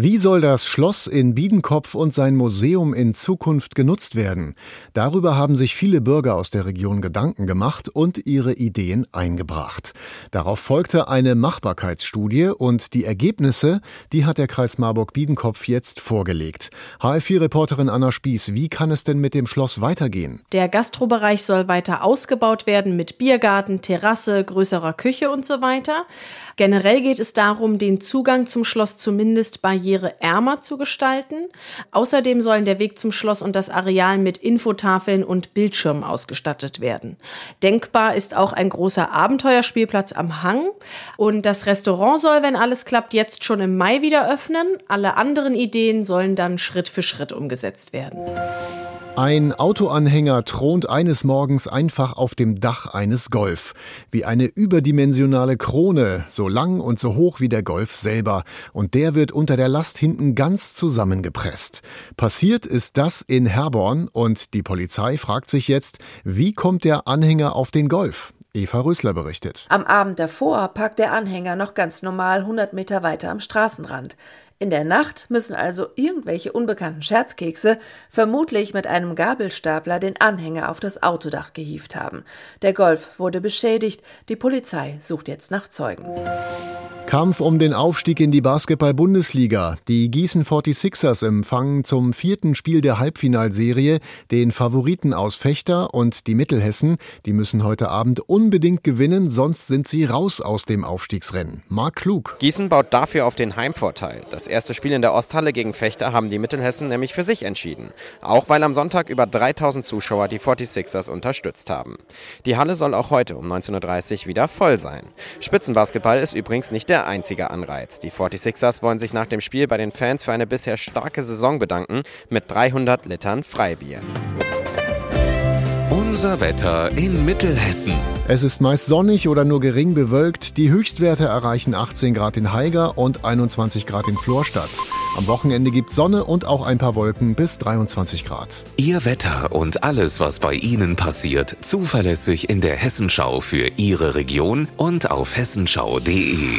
Wie soll das Schloss in Biedenkopf und sein Museum in Zukunft genutzt werden? Darüber haben sich viele Bürger aus der Region Gedanken gemacht und ihre Ideen eingebracht. Darauf folgte eine Machbarkeitsstudie und die Ergebnisse, die hat der Kreis Marburg-Biedenkopf jetzt vorgelegt. HF4-Reporterin Anna Spieß, wie kann es denn mit dem Schloss weitergehen? Der Gastrobereich soll weiter ausgebaut werden mit Biergarten, Terrasse, größerer Küche und so weiter. Generell geht es darum, den Zugang zum Schloss zumindest barriereärmer zu gestalten. Außerdem sollen der Weg zum Schloss und das Areal mit Infotafeln und Bildschirmen ausgestattet werden. Denkbar ist auch ein großer Abenteuerspielplatz am Hang. Und das Restaurant soll, wenn alles klappt, jetzt schon im Mai wieder öffnen. Alle anderen Ideen sollen dann Schritt für Schritt umgesetzt werden. Ein Autoanhänger thront eines Morgens einfach auf dem Dach eines Golf. Wie eine überdimensionale Krone, so lang und so hoch wie der Golf selber. Und der wird unter der Last hinten ganz zusammengepresst. Passiert ist das in Herborn und die Polizei fragt sich jetzt, wie kommt der Anhänger auf den Golf? Eva Rösler berichtet. Am Abend davor parkt der Anhänger noch ganz normal 100 Meter weiter am Straßenrand. In der Nacht müssen also irgendwelche unbekannten Scherzkekse vermutlich mit einem Gabelstapler den Anhänger auf das Autodach gehievt haben. Der Golf wurde beschädigt. Die Polizei sucht jetzt nach Zeugen. Kampf um den Aufstieg in die Basketball-Bundesliga. Die Gießen 46ers empfangen zum vierten Spiel der Halbfinalserie den Favoriten aus Fechter und die Mittelhessen. Die müssen heute Abend unbedingt gewinnen, sonst sind sie raus aus dem Aufstiegsrennen. Marc Klug. Gießen baut dafür auf den Heimvorteil. Das erste Spiel in der Osthalle gegen Fechter haben die Mittelhessen nämlich für sich entschieden. Auch weil am Sonntag über 3000 Zuschauer die 46ers unterstützt haben. Die Halle soll auch heute um 19.30 Uhr wieder voll sein. Spitzenbasketball ist übrigens nicht der einzige Anreiz. Die 46ers wollen sich nach dem Spiel bei den Fans für eine bisher starke Saison bedanken mit 300 Litern Freibier. Unser Wetter in Mittelhessen. Es ist meist sonnig oder nur gering bewölkt. Die Höchstwerte erreichen 18 Grad in Haiger und 21 Grad in Florstadt. Am Wochenende gibt Sonne und auch ein paar Wolken bis 23 Grad. Ihr Wetter und alles, was bei Ihnen passiert, zuverlässig in der Hessenschau für Ihre Region und auf hessenschau.de.